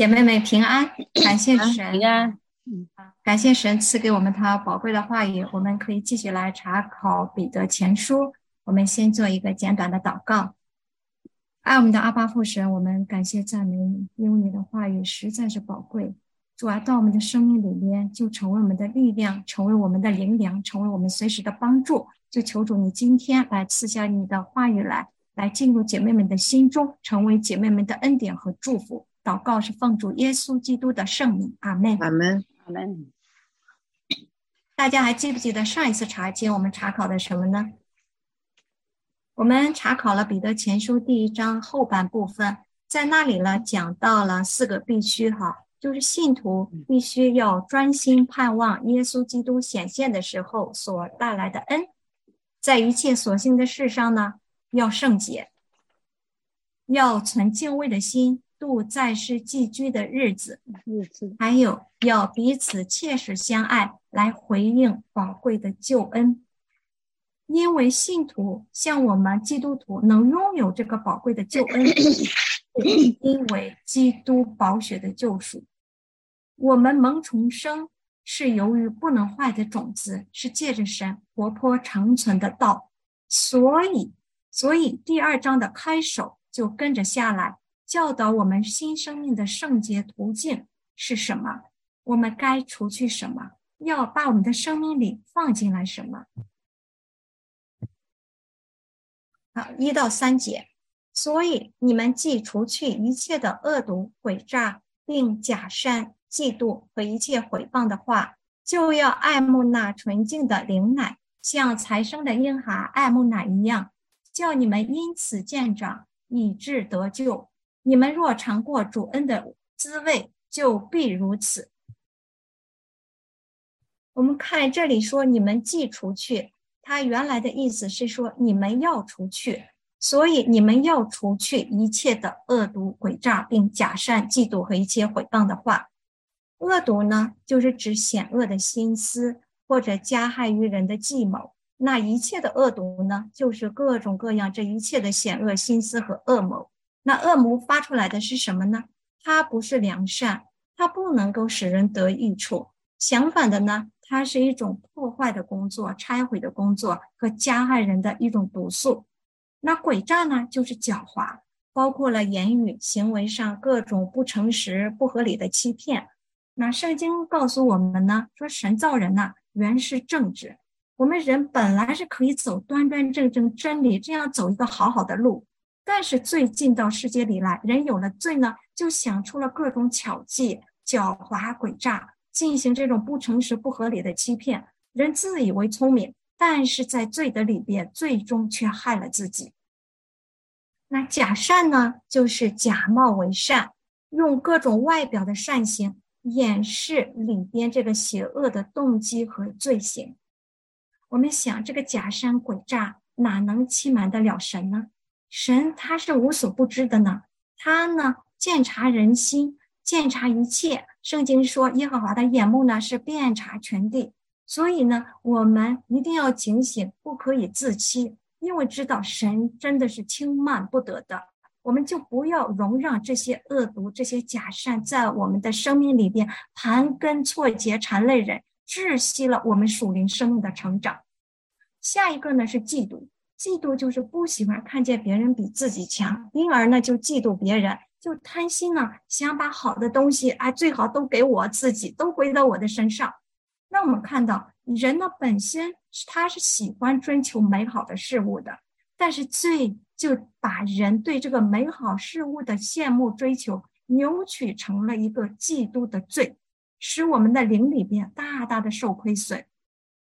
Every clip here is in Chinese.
姐妹们平安，感谢神，平安，感谢神赐给我们他宝贵的话语，我们可以继续来查考彼得前书。我们先做一个简短的祷告。爱我们的阿巴父神，我们感谢赞美你，因为你的话语实在是宝贵。主啊，到我们的生命里面，就成为我们的力量，成为我们的灵粮，成为我们随时的帮助。就求主你今天来赐下你的话语来，来进入姐妹们的心中，成为姐妹们的恩典和祝福。祷告是奉主耶稣基督的圣名，阿门。阿门，阿门。大家还记不记得上一次查经我们查考的什么呢？我们查考了彼得前书第一章后半部分，在那里呢讲到了四个必须哈。就是信徒必须要专心盼望耶稣基督显现的时候所带来的恩，在一切所幸的事上呢，要圣洁，要存敬畏的心度在世寄居的日子，日子，还有要彼此切实相爱，来回应宝贵的救恩。因为信徒像我们基督徒能拥有这个宝贵的救恩，因为基督宝血的救赎。我们蒙重生是由于不能坏的种子，是借着神活泼长存的道，所以，所以第二章的开首就跟着下来，教导我们新生命的圣洁途径是什么，我们该除去什么，要把我们的生命里放进来什么。好，一到三节，所以你们既除去一切的恶毒诡诈，并假善。嫉妒和一切毁谤的话，就要爱慕那纯净的灵奶，像才生的婴孩爱慕奶一样，叫你们因此见长，以致得救。你们若尝过主恩的滋味，就必如此。我们看这里说，你们既除去，它原来的意思是说你们要除去，所以你们要除去一切的恶毒诡诈，并假善、嫉妒和一切毁谤的话。恶毒呢，就是指险恶的心思或者加害于人的计谋。那一切的恶毒呢，就是各种各样这一切的险恶心思和恶谋。那恶魔发出来的是什么呢？它不是良善，它不能够使人得益处。相反的呢，它是一种破坏的工作、拆毁的工作和加害人的一种毒素。那诡诈呢，就是狡猾，包括了言语、行为上各种不诚实、不合理的欺骗。那圣经告诉我们呢，说神造人呐，原是正直。我们人本来是可以走端端正正真理，这样走一个好好的路。但是最近到世界里来，人有了罪呢，就想出了各种巧计、狡猾诡诈，进行这种不诚实、不合理的欺骗。人自以为聪明，但是在罪的里边，最终却害了自己。那假善呢，就是假冒为善，用各种外表的善行。掩饰里边这个邪恶的动机和罪行，我们想，这个假山诡诈哪能欺瞒得了神呢？神他是无所不知的呢，他呢鉴察人心，鉴察一切。圣经说，耶和华的眼目呢是遍察全地，所以呢，我们一定要警醒，不可以自欺，因为知道神真的是轻慢不得的。我们就不要容让这些恶毒、这些假善在我们的生命里边盘根错节、缠累人，窒息了我们属灵生命的成长。下一个呢是嫉妒，嫉妒就是不喜欢看见别人比自己强，因而呢就嫉妒别人，就贪心呢，想把好的东西哎最好都给我自己，都归到我的身上。那我们看到人的本身，他是喜欢追求美好的事物的，但是最就把人对这个美好事物的羡慕追求扭曲成了一个嫉妒的罪，使我们的灵里边大大的受亏损。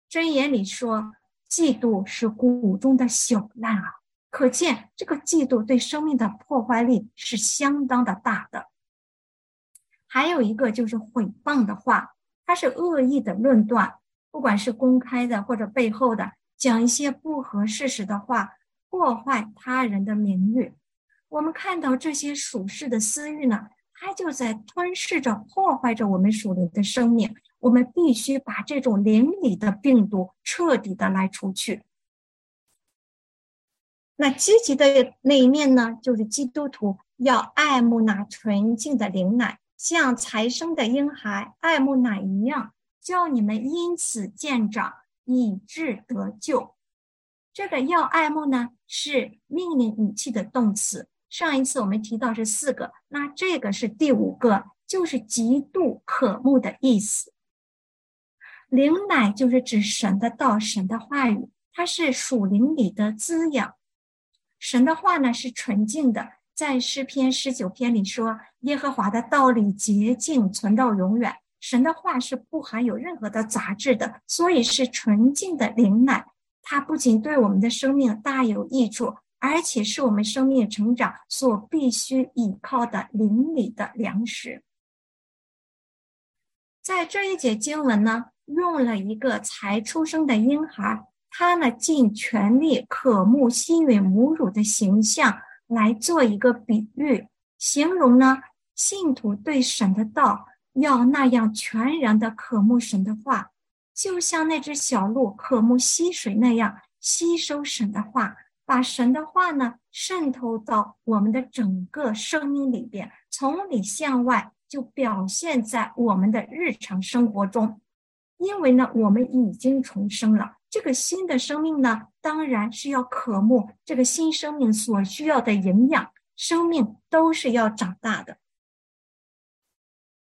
箴言里说，嫉妒是谷中的朽烂啊！可见这个嫉妒对生命的破坏力是相当的大的。还有一个就是毁谤的话，它是恶意的论断，不管是公开的或者背后的，讲一些不合事实的话。破坏他人的名誉，我们看到这些属世的私欲呢，它就在吞噬着、破坏着我们属灵的生命。我们必须把这种灵里的病毒彻底的来除去。那积极的那一面呢，就是基督徒要爱慕那纯净的灵奶，像才生的婴孩爱慕奶一样，叫你们因此见长，以致得救。这个要爱慕呢，是命令语气的动词。上一次我们提到是四个，那这个是第五个，就是极度渴慕的意思。灵奶就是指神的道、神的话语，它是属灵里的滋养。神的话呢是纯净的，在诗篇十九篇里说：“耶和华的道理洁净，存到永远。”神的话是不含有任何的杂质的，所以是纯净的灵奶。它不仅对我们的生命大有益处，而且是我们生命成长所必须依靠的灵里的粮食。在这一节经文呢，用了一个才出生的婴孩。他呢，尽全力渴慕吸吮母乳的形象来做一个比喻，形容呢，信徒对神的道要那样全然的渴慕神的话，就像那只小鹿渴慕溪水那样吸收神的话，把神的话呢渗透到我们的整个生命里边，从里向外就表现在我们的日常生活中，因为呢，我们已经重生了。这个新的生命呢，当然是要渴慕这个新生命所需要的营养。生命都是要长大的。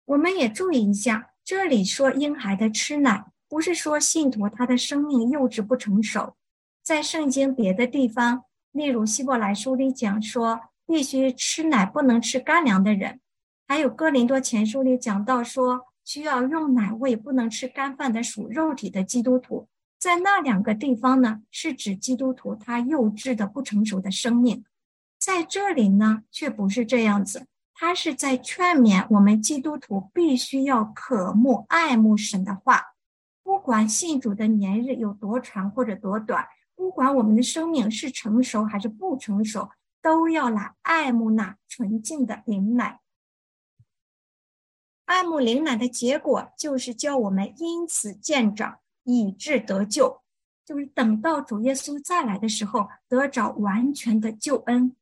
我们也注意一下，这里说婴孩的吃奶，不是说信徒他的生命幼稚不成熟。在圣经别的地方，例如希伯来书里讲说，必须吃奶，不能吃干粮的人；还有哥林多前书里讲到说，需要用奶喂，不能吃干饭的属肉体的基督徒。在那两个地方呢，是指基督徒他幼稚的不成熟的生命，在这里呢却不是这样子，他是在劝勉我们基督徒必须要渴慕爱慕神的话，不管信主的年日有多长或者多短，不管我们的生命是成熟还是不成熟，都要来爱慕那纯净的灵奶。爱慕灵奶的结果就是叫我们因此见长。以致得救，就是等到主耶稣再来的时候，得着完全的救恩。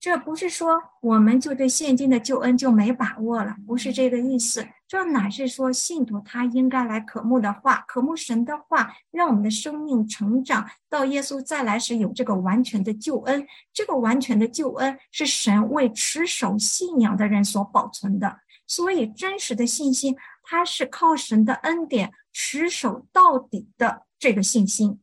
这不是说我们就对现今的救恩就没把握了，不是这个意思。这乃是说信徒他应该来渴慕的话，渴慕神的话，让我们的生命成长到耶稣再来时有这个完全的救恩。这个完全的救恩是神为持守信仰的人所保存的，所以真实的信心，它是靠神的恩典。持守到底的这个信心。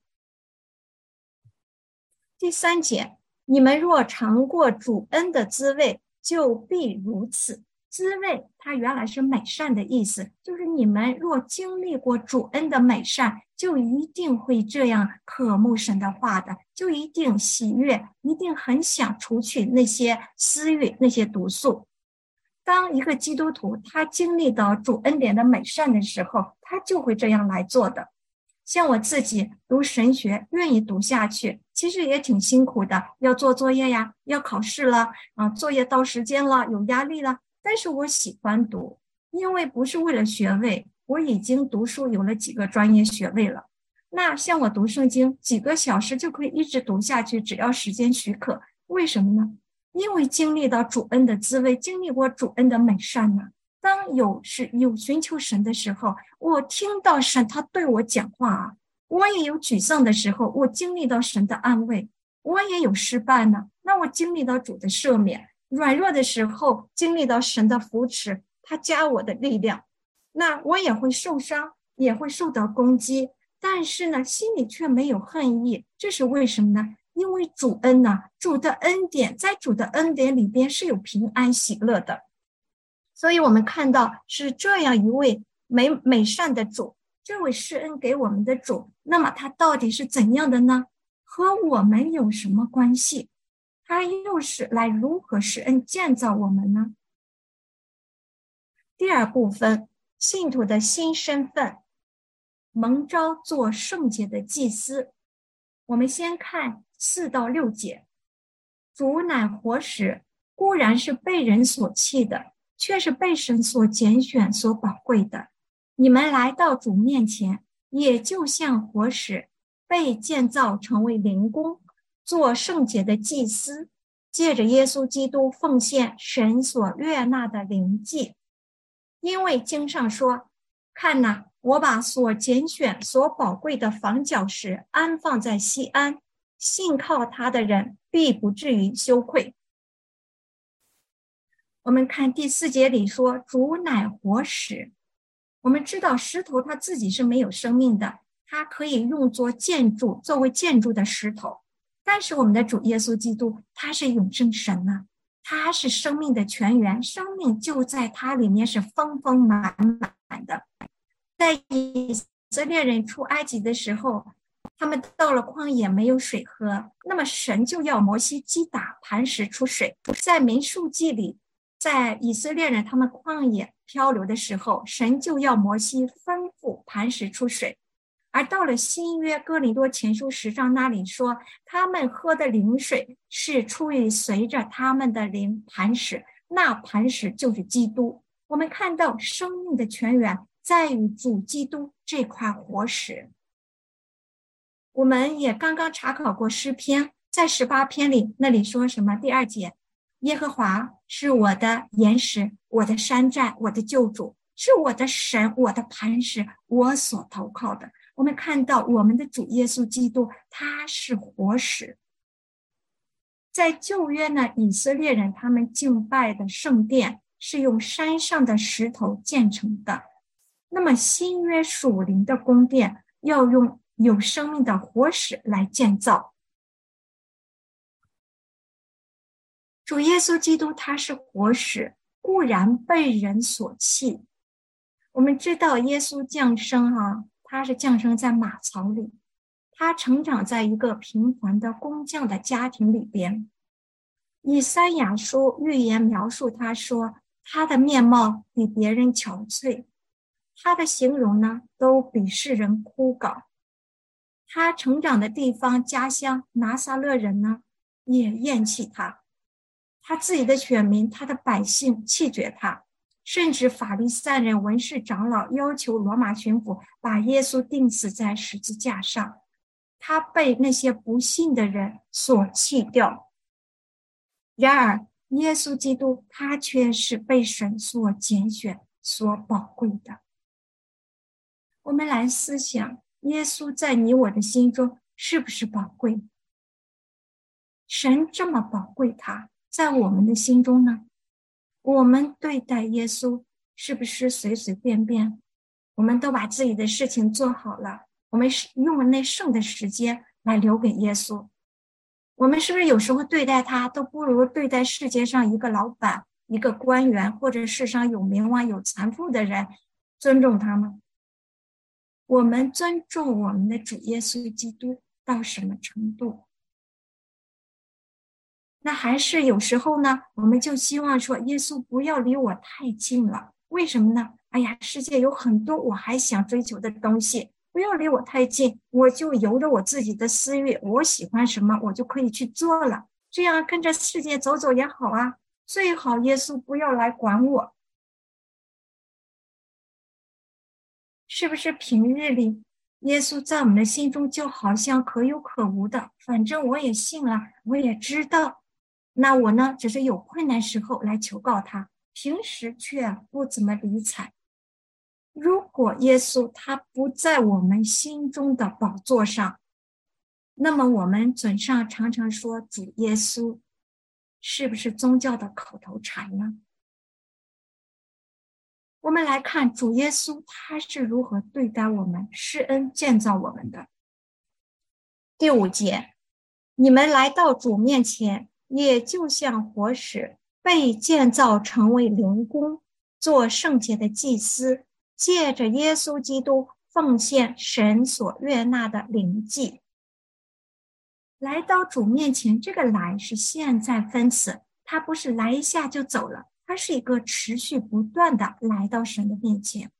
第三节，你们若尝过主恩的滋味，就必如此。滋味，它原来是美善的意思，就是你们若经历过主恩的美善，就一定会这样渴慕神的话的，就一定喜悦，一定很想除去那些私欲、那些毒素。当一个基督徒他经历到主恩典的美善的时候，他就会这样来做的。像我自己读神学，愿意读下去，其实也挺辛苦的，要做作业呀，要考试了啊，作业到时间了，有压力了。但是我喜欢读，因为不是为了学位，我已经读书有了几个专业学位了。那像我读圣经，几个小时就可以一直读下去，只要时间许可。为什么呢？因为经历到主恩的滋味，经历过主恩的美善呢。当有是有寻求神的时候，我听到神他对我讲话啊。我也有沮丧的时候，我经历到神的安慰。我也有失败呢，那我经历到主的赦免。软弱的时候，经历到神的扶持，他加我的力量。那我也会受伤，也会受到攻击，但是呢，心里却没有恨意。这是为什么呢？因为主恩呢，主的恩典在主的恩典里边是有平安喜乐的，所以我们看到是这样一位美美善的主，这位施恩给我们的主，那么他到底是怎样的呢？和我们有什么关系？他又是来如何施恩建造我们呢？第二部分，信徒的新身份，蒙召做圣洁的祭司。我们先看。四到六节，主乃活石，固然是被人所弃的，却是被神所拣选、所宝贵的。你们来到主面前，也就像活石，被建造成为灵宫，做圣洁的祭司，借着耶稣基督奉献神所悦纳的灵祭，因为经上说：“看呐，我把所拣选、所宝贵的房角石安放在西安，信靠他的人必不至于羞愧。”我们看第四节里说：“主乃活石。”我们知道石头它自己是没有生命的，它可以用作建筑，作为建筑的石头。但是我们的主耶稣基督，他是永生神呐，他是生命的泉源，生命就在他里面是丰丰满满的。在以色列人出埃及的时候，他们到了旷野没有水喝，那么神就要摩西击打磐石出水。在民数记里，在以色列人他们旷野漂流的时候，神就要摩西吩咐磐石出水。而到了新约哥林多前书十章那里说，他们喝的灵水是出于随着他们的灵磐石，那磐石就是基督。我们看到生命的泉源在于主基督这块活石。我们也刚刚查考过诗篇，在十八篇里那里说什么？第二节，耶和华是我的岩石，我的山寨，我的救主，是我的神，我的磐石，我所投靠的。我们看到我们的主耶稣基督，他是活石。在旧约呢，以色列人他们敬拜的圣殿是用山上的石头建成的。那么新约属灵的宫殿要用有生命的活石来建造。主耶稣基督他是活石，固然被人所弃。我们知道耶稣降生哈。他是降生在马槽里，他成长在一个平凡的工匠的家庭里边。以赛亚书预言描述他说，他的面貌比别人憔悴，他的形容呢都比世人枯槁。他成长的地方家乡拿撒勒人呢也厌弃他，他自己的选民他的百姓弃绝他。甚至法利赛人、文士长老要求罗马巡抚把耶稣钉死在十字架上，他被那些不信的人所弃掉。然而，耶稣基督他却是被神所拣选、所宝贵的。我们来思想，耶稣在你我的心中是不是宝贵？神这么宝贵他，在我们的心中呢？我们对待耶稣是不是随随便便？我们都把自己的事情做好了，我们是用了那剩的时间来留给耶稣。我们是不是有时候对待他都不如对待世界上一个老板、一个官员，或者世上有名望、有财富的人尊重他吗？我们尊重我们的主耶稣基督到什么程度？那还是有时候呢，我们就希望说，耶稣不要离我太近了。为什么呢？哎呀，世界有很多我还想追求的东西，不要离我太近，我就由着我自己的私欲，我喜欢什么，我就可以去做了。这样跟着世界走走也好啊。最好耶稣不要来管我，是不是？平日里，耶稣在我们的心中就好像可有可无的，反正我也信了，我也知道。那我呢，只是有困难时候来求告他，平时却不怎么理睬。如果耶稣他不在我们心中的宝座上，那么我们嘴上常常说主耶稣，是不是宗教的口头禅呢？我们来看主耶稣他是如何对待我们、施恩建造我们的。第五节，你们来到主面前。也就像活石被建造成为灵宫，做圣洁的祭司，借着耶稣基督奉献神所悦纳的灵祭，来到主面前。这个来是现在分词，它不是来一下就走了，它是一个持续不断的来到神的面前。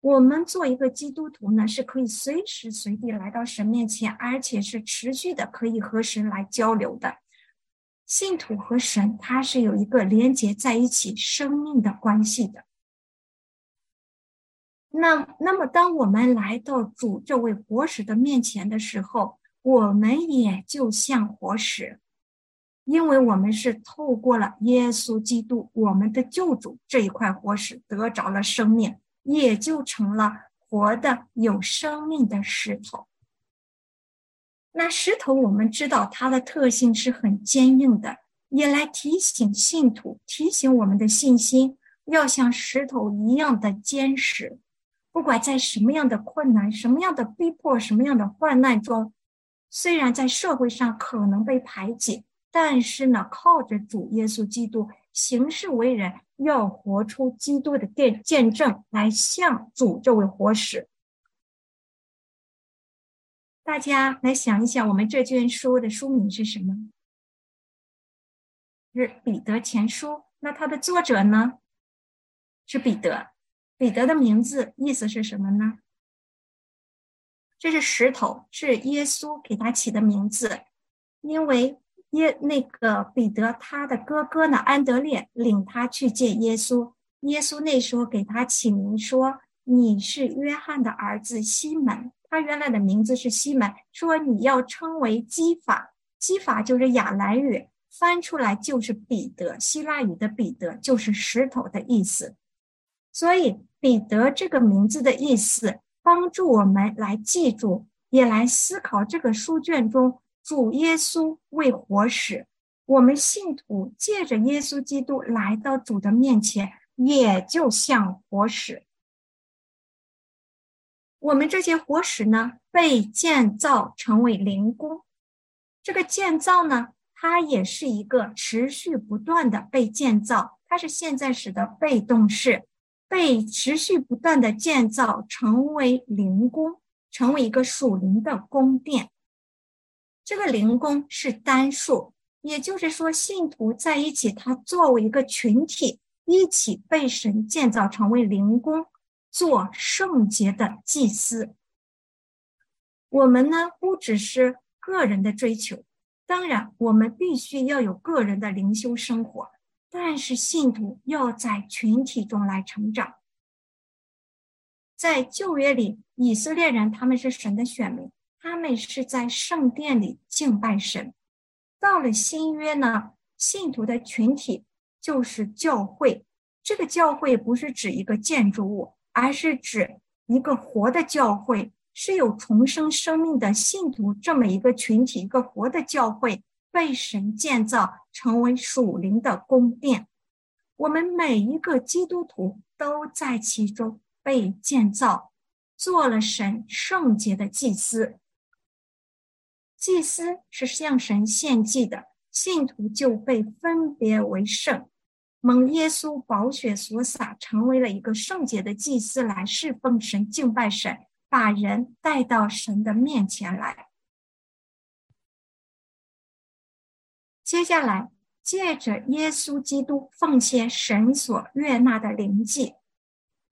我们做一个基督徒呢，是可以随时随地来到神面前，而且是持续的可以和神来交流的。信徒和神，它是有一个连接在一起生命的关系的。那那么，当我们来到主这位活石的面前的时候，我们也就像活石。因为我们是透过了耶稣基督，我们的救主这一块活石得着了生命，也就成了活的有生命的石头。那石头，我们知道它的特性是很坚硬的，也来提醒信徒，提醒我们的信心要像石头一样的坚实。不管在什么样的困难、什么样的逼迫、什么样的患难中，虽然在社会上可能被排挤，但是呢，靠着主耶稣基督行事为人，要活出基督的见见证，来向主这位活使。大家来想一想，我们这卷书的书名是什么？是《彼得前书》。那它的作者呢？是彼得。彼得的名字意思是什么呢？这是石头，是耶稣给他起的名字。因为耶那个彼得他的哥哥呢，安德烈领他去见耶稣。耶稣那时候给他起名说：“你是约翰的儿子西门。”他原来的名字是西门，说你要称为基法，基法就是亚兰语，翻出来就是彼得，希腊语的彼得就是石头的意思。所以彼得这个名字的意思，帮助我们来记住，也来思考这个书卷中主耶稣为活使，我们信徒借着耶稣基督来到主的面前，也就像活使。我们这些活石呢，被建造成为灵宫。这个建造呢，它也是一个持续不断的被建造，它是现在时的被动式，被持续不断的建造成为灵宫，成为一个属灵的宫殿。这个灵宫是单数，也就是说，信徒在一起，它作为一个群体，一起被神建造成为灵宫。做圣洁的祭司，我们呢不只是个人的追求，当然我们必须要有个人的灵修生活，但是信徒要在群体中来成长。在旧约里，以色列人他们是神的选民，他们是在圣殿里敬拜神。到了新约呢，信徒的群体就是教会，这个教会不是指一个建筑物。而是指一个活的教会，是有重生生命的信徒这么一个群体，一个活的教会被神建造成为属灵的宫殿。我们每一个基督徒都在其中被建造，做了神圣洁的祭司。祭司是向神献祭的，信徒就被分别为圣。蒙耶稣宝血所洒，成为了一个圣洁的祭司，来侍奉神、敬拜神，把人带到神的面前来。接下来，借着耶稣基督奉献神所悦纳的灵祭，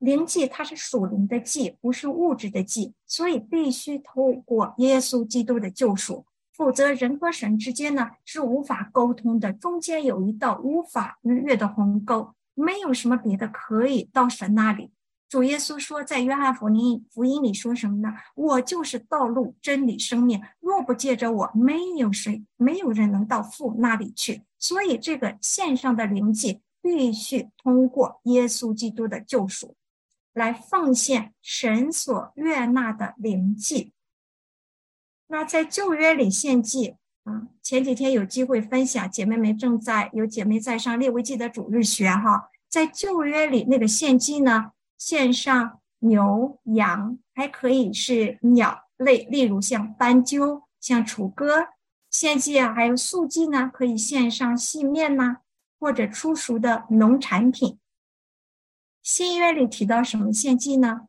灵祭它是属灵的祭，不是物质的祭，所以必须透过耶稣基督的救赎。否则，人和神之间呢是无法沟通的，中间有一道无法逾越的鸿沟，没有什么别的可以到神那里。主耶稣说，在约翰福音福音里说什么呢？我就是道路、真理、生命，若不借着我，没有谁，没有人能到父那里去。所以，这个线上的灵祭必须通过耶稣基督的救赎，来奉献神所悦纳的灵祭。那在旧约里献祭啊，前几天有机会分享，姐妹们正在有姐妹在上列位记的主日学哈，在旧约里那个献祭呢，献上牛羊，还可以是鸟类，例如像斑鸠、像雏鸽。献祭啊，还有素祭呢，可以献上细面呐，或者初熟的农产品。新约里提到什么献祭呢？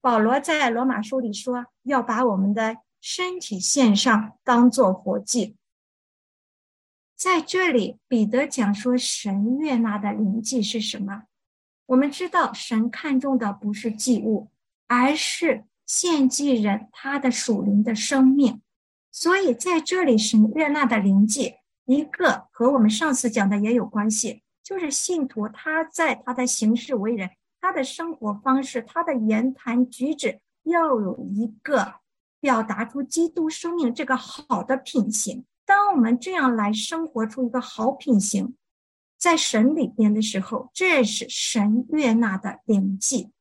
保罗在罗马书里说，要把我们的。身体献上，当做活祭。在这里，彼得讲说神悦纳的灵祭是什么？我们知道，神看重的不是祭物，而是献祭人他的属灵的生命。所以，在这里，神悦纳的灵祭，一个和我们上次讲的也有关系，就是信徒他在他的行事为人、他的生活方式、他的言谈举止，要有一个。表达出基督生命这个好的品行，当我们这样来生活出一个好品行，在神里边的时候，这是神悦纳的灵迹。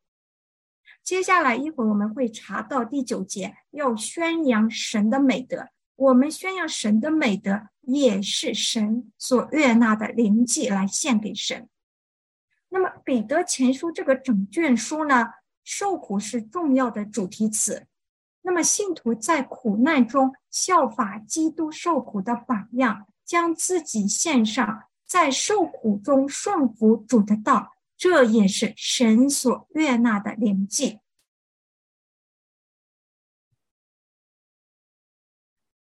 接下来一会儿我们会查到第九节，要宣扬神的美德。我们宣扬神的美德，也是神所悦纳的灵迹来献给神。那么彼得前书这个整卷书呢，受苦是重要的主题词。那么信徒在苦难中效法基督受苦的榜样，将自己献上，在受苦中顺服主的道，这也是神所悦纳的灵迹。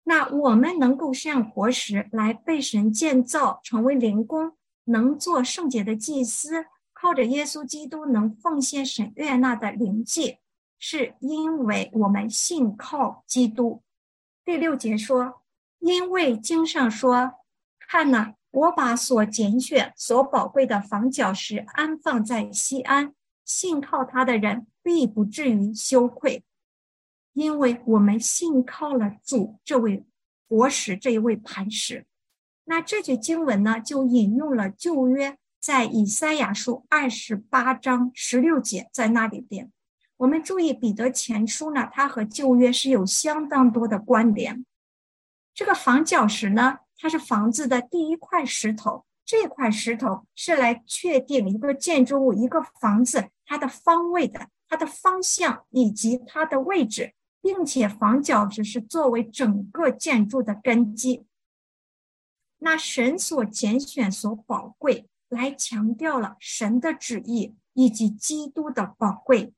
那我们能够像活石来被神建造，成为灵工，能做圣洁的祭司，靠着耶稣基督能奉献神悦纳的灵祭，是因为我们信靠基督。第六节说：“因为经上说，看呐，我把所拣选、所宝贵的房角石安放在西安，信靠他的人必不至于羞愧。”因为我们信靠了主这位活石这一位磐石，那这句经文呢，就引用了旧约在以赛亚书二十八章十六节，在那里边，我们注意彼得前书呢，它和旧约是有相当多的关联。这个房角石呢，它是房子的第一块石头，这块石头是来确定一个建筑物、一个房子它的方位的，它的方向以及它的位置。并且房角石是作为整个建筑的根基。那神所拣选、所宝贵，来强调了神的旨意以及基督的宝贵，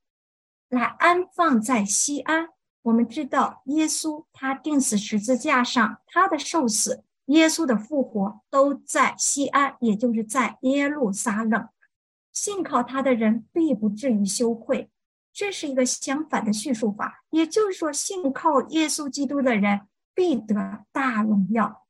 来安放在西安。我们知道，耶稣他钉死十字架上，他的受死，耶稣的复活都在西安，也就是在耶路撒冷。信靠他的人必不至于羞愧。这是一个相反的叙述法，也就是说，信靠耶稣基督的人必得大荣耀。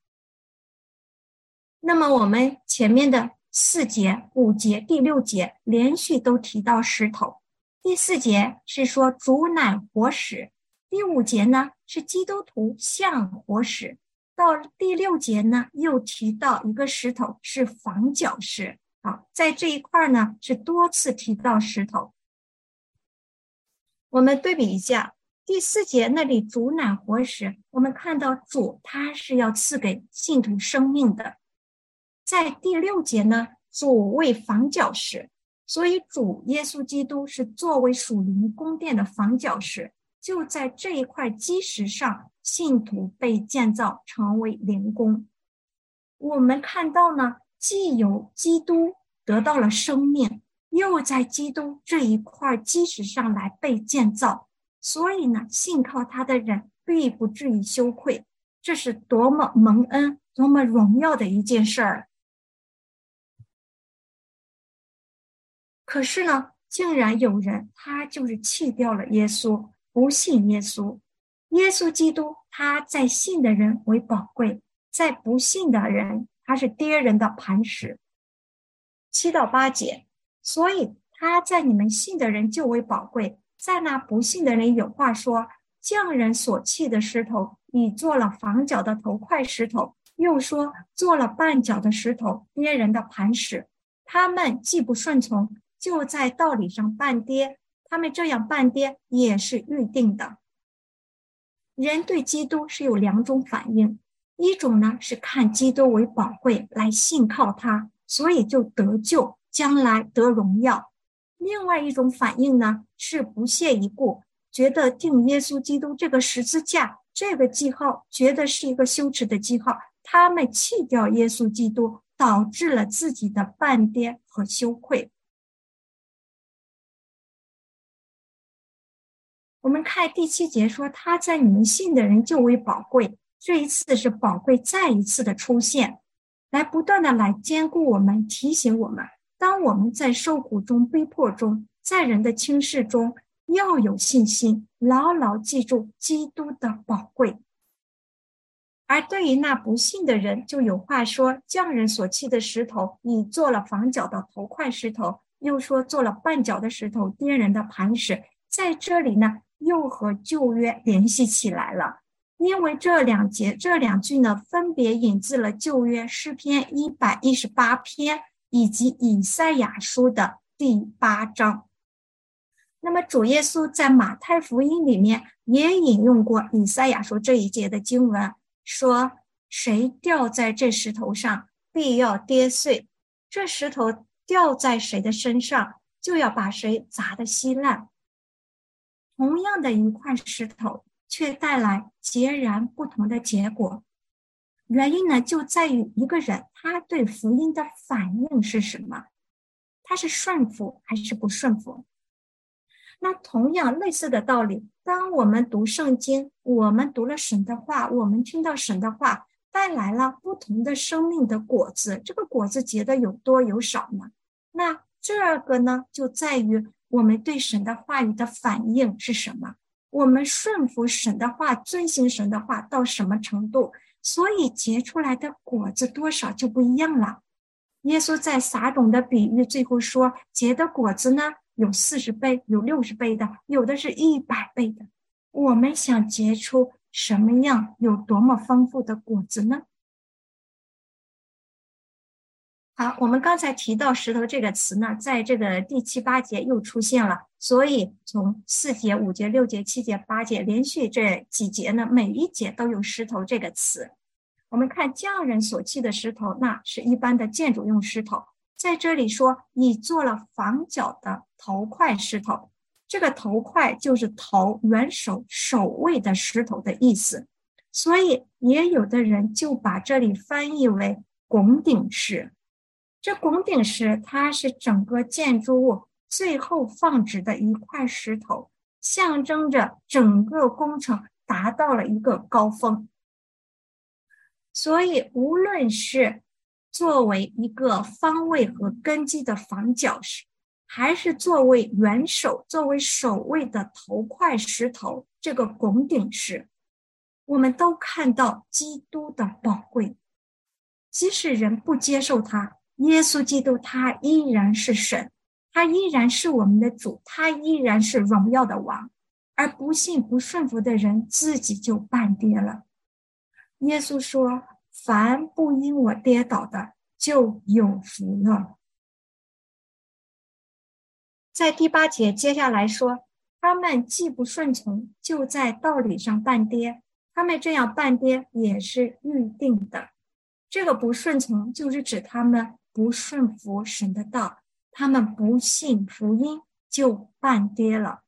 那么，我们前面的四节、五节、第六节连续都提到石头。第四节是说主乃活石，第五节呢是基督徒像活石，到第六节呢又提到一个石头是房角石。好，在这一块呢是多次提到石头。我们对比一下第四节那里主乃活时，我们看到主他是要赐给信徒生命的。在第六节呢，主为房角石，所以主耶稣基督是作为属灵宫殿的房角石，就在这一块基石上，信徒被建造成为灵宫。我们看到呢，既有基督得到了生命。又在基督这一块基石上来被建造，所以呢，信靠他的人必不至于羞愧。这是多么蒙恩、多么荣耀的一件事儿。可是呢，竟然有人他就是弃掉了耶稣，不信耶稣。耶稣基督他在信的人为宝贵，在不信的人他是跌人的磐石。七到八节。所以他在你们信的人就为宝贵，在那不信的人有话说：匠人所弃的石头，已做了房角的头块石头；又说做了绊脚的石头，跌人的磐石。他们既不顺从，就在道理上绊跌。他们这样绊跌也是预定的。人对基督是有两种反应，一种呢是看基督为宝贵，来信靠他，所以就得救。将来得荣耀。另外一种反应呢，是不屑一顾，觉得定耶稣基督这个十字架这个记号，觉得是一个羞耻的记号。他们弃掉耶稣基督，导致了自己的半跌和羞愧。我们看第七节说，他在你们信的人就为宝贵。这一次是宝贵再一次的出现，来不断的来兼顾我们，提醒我们。当我们在受苦中、逼迫中，在人的轻视中，要有信心，牢牢记住基督的宝贵。而对于那不信的人，就有话说：匠人所砌的石头，已做了房角的头块石头；又说做了绊脚的石头，颠人的磐石。在这里呢，又和旧约联系起来了。因为这两节这两句呢，分别引自了旧约诗篇一百一十八篇以及以赛亚书的第八章。那么主耶稣在马太福音里面也引用过以赛亚书这一节的经文，说：“谁掉在这石头上，必要跌碎；这石头掉在谁的身上，就要把谁砸得稀烂。”同样的一块石头。却带来截然不同的结果，原因呢就在于一个人他对福音的反应是什么，他是顺服还是不顺服？那同样类似的道理，当我们读圣经，我们读了神的话，我们听到神的话，带来了不同的生命的果子，这个果子结的有多有少呢？那这个呢就在于我们对神的话语的反应是什么？我们顺服神的话，遵行神的话到什么程度，所以结出来的果子多少就不一样了。耶稣在撒种的比喻最后说，结的果子呢，有四十倍，有六十倍的，有的是一百倍的。我们想结出什么样，有多么丰富的果子呢？好，我们刚才提到“石头”这个词呢，在这个第七八节又出现了。所以从四节、五节、六节、七节、八节，连续这几节呢，每一节都有“石头”这个词。我们看匠人所砌的石头，那是一般的建筑用石头。在这里说，你做了房角的头块石头，这个头块就是头元首首位的石头的意思。所以也有的人就把这里翻译为拱顶石。这拱顶石，它是整个建筑物最后放置的一块石头，象征着整个工程达到了一个高峰。所以，无论是作为一个方位和根基的房角石，还是作为元首、作为首位的头块石头，这个拱顶石，我们都看到基督的宝贵，即使人不接受它。耶稣基督，他依然是神，他依然是我们的主，他依然是荣耀的王，而不信不顺服的人自己就半跌了。耶稣说：“凡不因我跌倒的，就有福了。”在第八节接下来说，他们既不顺从，就在道理上半跌。他们这样半跌也是预定的。这个不顺从，就是指他们。不顺服神的道，他们不信福音，就半跌了。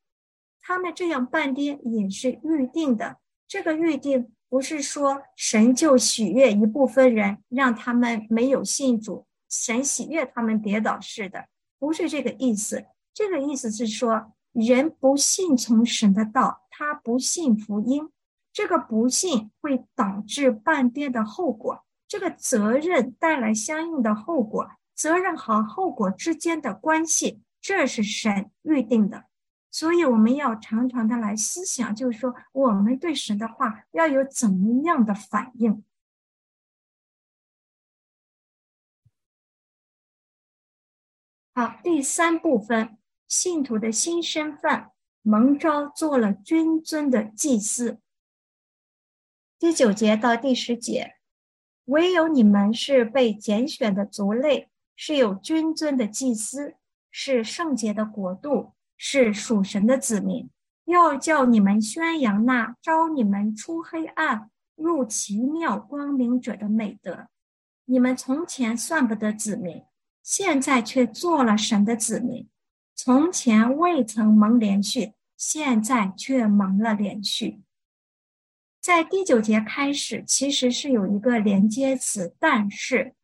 他们这样半跌也是预定的。这个预定不是说神就喜悦一部分人，让他们没有信主，神喜悦他们跌倒似的，不是这个意思。这个意思是说，人不信从神的道，他不信福音，这个不信会导致半跌的后果。这个责任带来相应的后果，责任和后果之间的关系，这是神预定的。所以我们要常常的来思想，就是说我们对神的话要有怎么样的反应。好，第三部分，信徒的新身份，蒙召做了君尊的祭司。第九节到第十节。唯有你们是被拣选的族类，是有君尊的祭司，是圣洁的国度，是属神的子民。要叫你们宣扬那招你们出黑暗入奇妙光明者的美德。你们从前算不得子民，现在却做了神的子民；从前未曾蒙连续，现在却蒙了连续。在第九节开始，其实是有一个连接词，但是，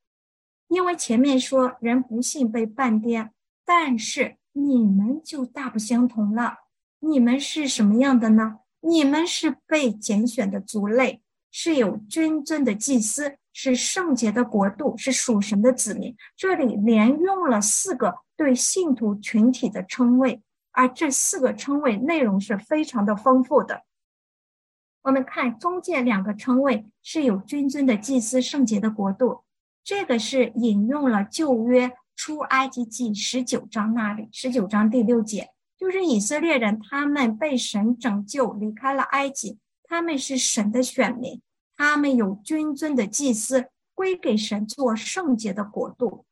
因为前面说人不信被半颠，但是你们就大不相同了。你们是什么样的呢？你们是被拣选的族类，是有君尊的祭司，是圣洁的国度，是属神的子民。这里连用了四个对信徒群体的称谓，而这四个称谓内容是非常的丰富的。我们看中间两个称谓是有君尊的祭司、圣洁的国度，这个是引用了旧约出埃及记十九章那里，十九章第六节，就是以色列人他们被神拯救离开了埃及，他们是神的选民，他们有君尊的祭司，归给神做圣洁的国度。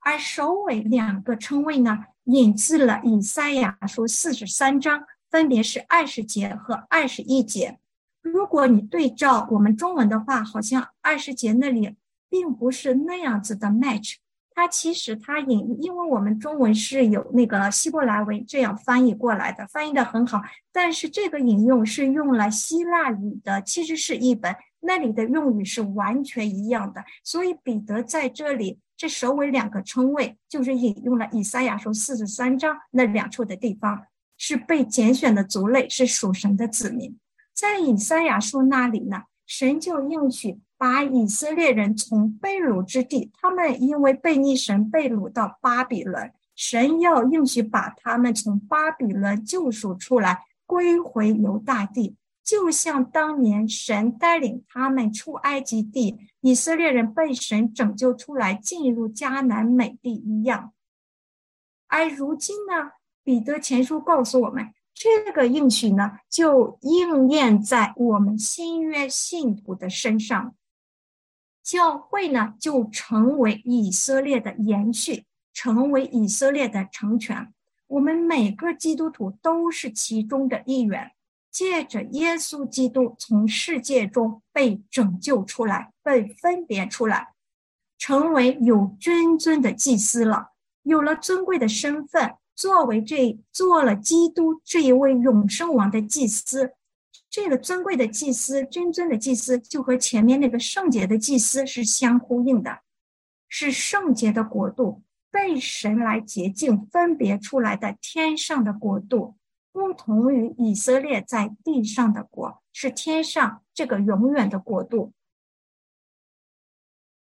而首尾两个称谓呢，引自了以赛亚书四十三章，分别是二十节和二十一节。如果你对照我们中文的话，好像二十节那里并不是那样子的 match。它其实它引，因为我们中文是有那个希伯来文这样翻译过来的，翻译的很好。但是这个引用是用了希腊语的，其实是一本那里的用语是完全一样的。所以彼得在这里这首尾两个称谓，就是引用了以赛亚书四十三章那两处的地方，是被拣选的族类，是属神的子民。在以赛亚书那里呢，神就应许。把以色列人从被掳之地，他们因为被逆神被掳到巴比伦，神要应许把他们从巴比伦救赎出来，归回犹大地，就像当年神带领他们出埃及地，以色列人被神拯救出来，进入迦南美地一样。而如今呢，彼得前书告诉我们，这个应许呢，就应验在我们新约信徒的身上。教会呢，就成为以色列的延续，成为以色列的成全。我们每个基督徒都是其中的一员，借着耶稣基督从世界中被拯救出来，被分别出来，成为有君尊的祭司了，有了尊贵的身份，作为这做了基督这一位永生王的祭司。这个尊贵的祭司，真尊的祭司，就和前面那个圣洁的祭司是相呼应的，是圣洁的国度，被神来洁净、分别出来的天上的国度，不同于以色列在地上的国，是天上这个永远的国度。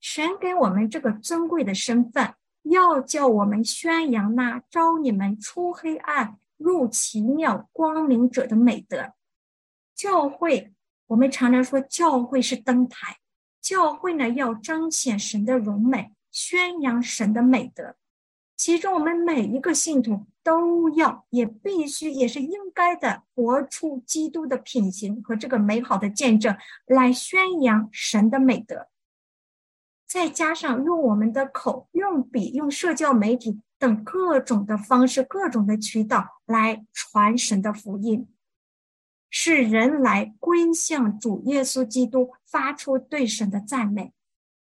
神给我们这个尊贵的身份，要叫我们宣扬那招你们出黑暗入奇妙光明者的美德。教会，我们常常说教会是灯台。教会呢，要彰显神的荣美，宣扬神的美德。其中，我们每一个信徒都要，也必须，也是应该的，活出基督的品行和这个美好的见证，来宣扬神的美德。再加上用我们的口、用笔、用社交媒体等各种的方式、各种的渠道来传神的福音。是人来归向主耶稣基督，发出对神的赞美。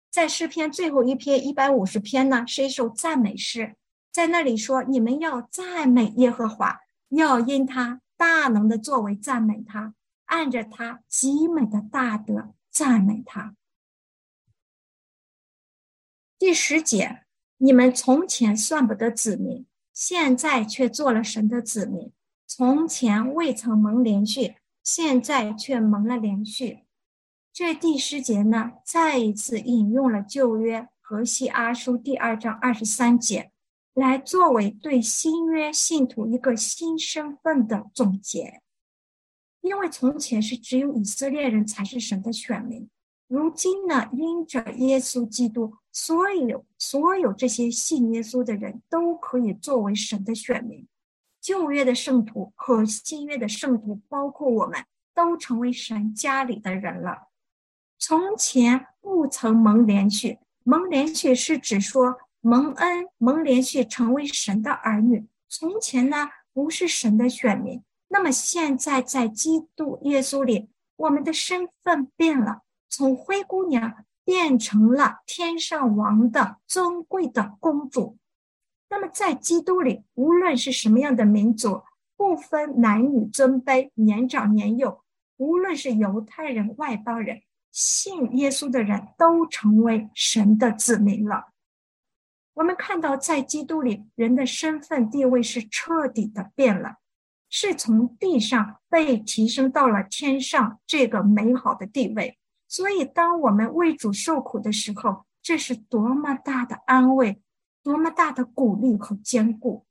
在诗篇最后一篇一百五十篇呢，是一首赞美诗，在那里说：“你们要赞美耶和华，要因他大能的作为赞美他，按着他极美的大德赞美他。”第十节，你们从前算不得子民，现在却做了神的子民。从前未曾蒙连续，现在却蒙了连续。这第十节呢，再一次引用了旧约何西阿书第二章二十三节，来作为对新约信徒一个新身份的总结。因为从前是只有以色列人才是神的选民，如今呢，因着耶稣基督，所有所有这些信耶稣的人都可以作为神的选民。旧约的圣徒和新约的圣徒，包括我们，都成为神家里的人了。从前不曾蒙连续，蒙连续是指说蒙恩、蒙连续成为神的儿女。从前呢，不是神的选民。那么现在在基督耶稣里，我们的身份变了，从灰姑娘变成了天上王的尊贵的公主。那么，在基督里，无论是什么样的民族，不分男女尊卑、年长年幼，无论是犹太人、外邦人，信耶稣的人都成为神的子民了。我们看到，在基督里，人的身份地位是彻底的变了，是从地上被提升到了天上这个美好的地位。所以，当我们为主受苦的时候，这是多么大的安慰！多么大的鼓励和坚固！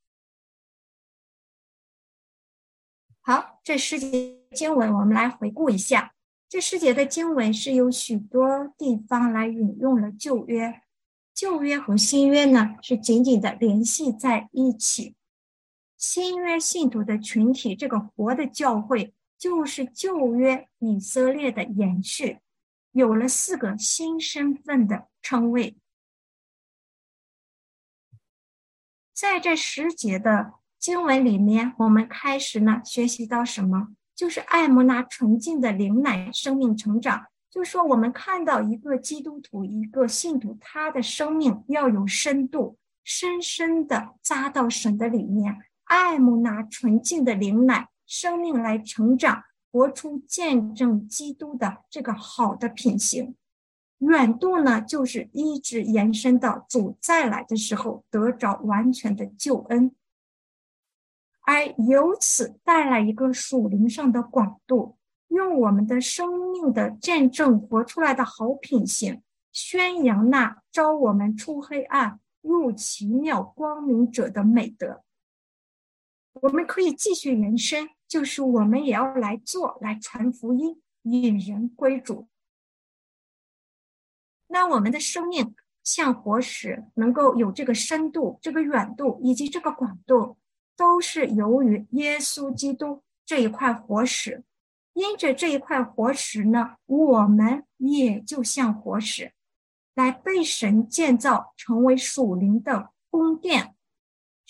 好，这十节经文我们来回顾一下。这十节的经文是由许多地方来引用了旧约，旧约和新约呢是紧紧的联系在一起。新约信徒的群体，这个活的教会就是旧约以色列的延续，有了四个新身份的称谓。在这十节的经文里面，我们开始呢学习到什么？就是爱慕那纯净的灵奶生命成长。就说我们看到一个基督徒，一个信徒，他的生命要有深度，深深的扎到神的里面，爱慕那纯净的灵奶生命来成长，活出见证基督的这个好的品行。远度呢，就是一直延伸到主再来的时候，得着完全的救恩。而由此带来一个属灵上的广度，用我们的生命的见证活出来的好品行，宣扬那招我们出黑暗入奇妙光明者的美德。我们可以继续延伸，就是我们也要来做，来传福音，引人归主。那我们的生命像活石，能够有这个深度、这个远度以及这个广度。都是由于耶稣基督这一块活石，因着这一块活石呢，我们也就像活石，来被神建造成为属灵的宫殿，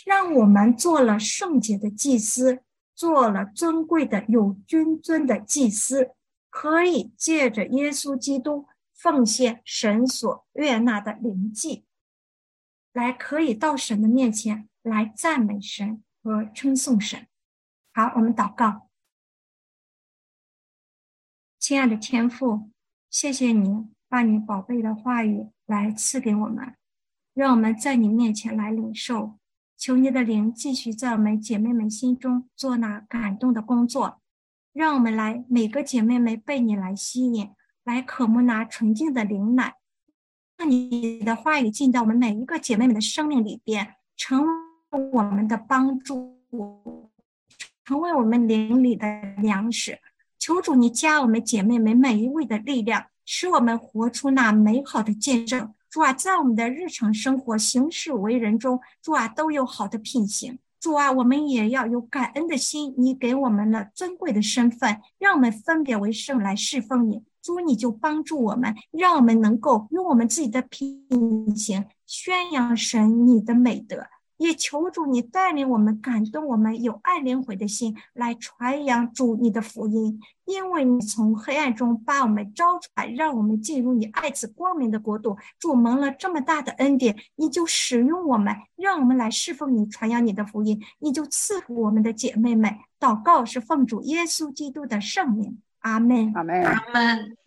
让我们做了圣洁的祭司，做了尊贵的有君尊的祭司，可以借着耶稣基督奉献神所悦纳的灵祭，来可以到神的面前来赞美神。和称颂神。好，我们祷告。亲爱的天父，谢谢你把你宝贝的话语来赐给我们，让我们在你面前来领受。求你的灵继续在我们姐妹们心中做那感动的工作，让我们来每个姐妹们被你来吸引，来渴慕那纯净的灵奶，让你的话语进到我们每一个姐妹们的生命里边，成为。我们的帮助，成为我们邻里的粮食。求主，你加我们姐妹们每一位的力量，使我们活出那美好的见证。主啊，在我们的日常生活、行事为人中，主啊，都有好的品行。主啊，我们也要有感恩的心。你给我们了尊贵的身份，让我们分别为圣来侍奉你。主，你就帮助我们，让我们能够用我们自己的品行宣扬神你的美德。也求主你带领我们，感动我们，有爱灵魂的心来传扬主你的福音，因为你从黑暗中把我们招出来，让我们进入你爱子光明的国度。主蒙了这么大的恩典，你就使用我们，让我们来侍奉你，传扬你的福音。你就赐福我们的姐妹们。祷告是奉主耶稣基督的圣名，阿门，阿门，阿门。